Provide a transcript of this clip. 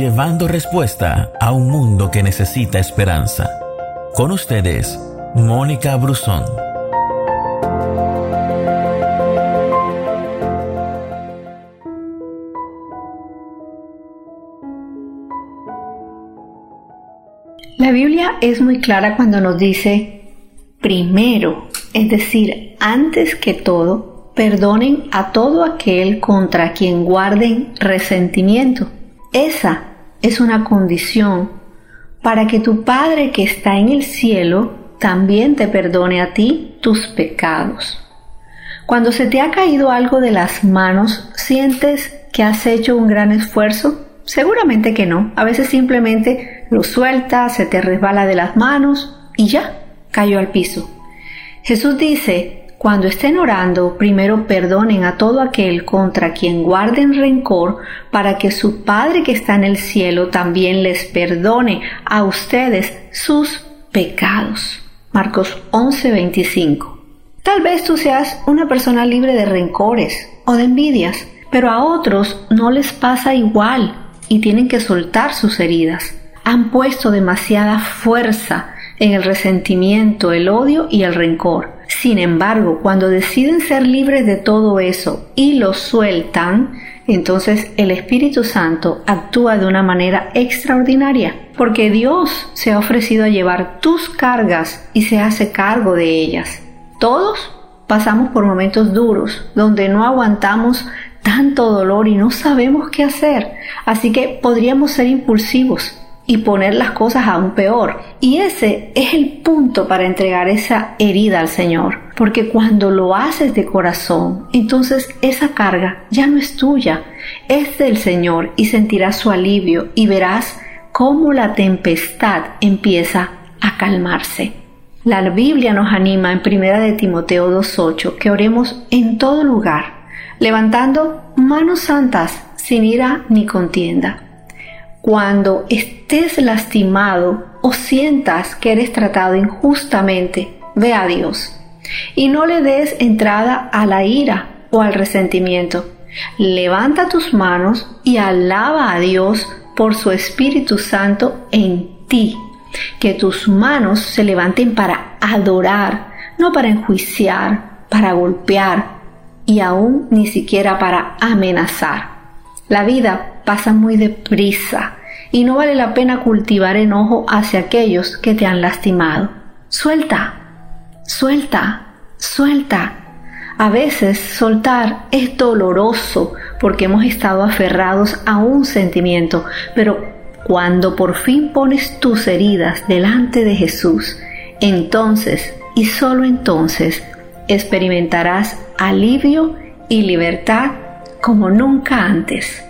llevando respuesta a un mundo que necesita esperanza. Con ustedes, Mónica Brusón. La Biblia es muy clara cuando nos dice, primero, es decir, antes que todo, perdonen a todo aquel contra quien guarden resentimiento. Esa es una condición para que tu Padre que está en el cielo también te perdone a ti tus pecados. Cuando se te ha caído algo de las manos, ¿sientes que has hecho un gran esfuerzo? Seguramente que no. A veces simplemente lo sueltas, se te resbala de las manos y ya, cayó al piso. Jesús dice, cuando estén orando, primero perdonen a todo aquel contra quien guarden rencor, para que su Padre que está en el cielo también les perdone a ustedes sus pecados. Marcos 11:25. Tal vez tú seas una persona libre de rencores o de envidias, pero a otros no les pasa igual y tienen que soltar sus heridas. Han puesto demasiada fuerza en el resentimiento, el odio y el rencor. Sin embargo, cuando deciden ser libres de todo eso y lo sueltan, entonces el Espíritu Santo actúa de una manera extraordinaria, porque Dios se ha ofrecido a llevar tus cargas y se hace cargo de ellas. Todos pasamos por momentos duros, donde no aguantamos tanto dolor y no sabemos qué hacer. Así que podríamos ser impulsivos y poner las cosas aún peor. Y ese es el punto para entregar esa herida al Señor. Porque cuando lo haces de corazón, entonces esa carga ya no es tuya, es del Señor y sentirás su alivio y verás cómo la tempestad empieza a calmarse. La Biblia nos anima en 1 de Timoteo 2.8 que oremos en todo lugar levantando manos santas sin ira ni contienda. Cuando estés lastimado o sientas que eres tratado injustamente, ve a Dios y no le des entrada a la ira o al resentimiento. Levanta tus manos y alaba a Dios por su Espíritu Santo en ti. Que tus manos se levanten para adorar, no para enjuiciar, para golpear, y aún ni siquiera para amenazar. La vida pasa muy deprisa y no vale la pena cultivar enojo hacia aquellos que te han lastimado. Suelta, suelta, suelta. A veces soltar es doloroso porque hemos estado aferrados a un sentimiento, pero cuando por fin pones tus heridas delante de Jesús, entonces y solo entonces experimentarás alivio y libertad como nunca antes.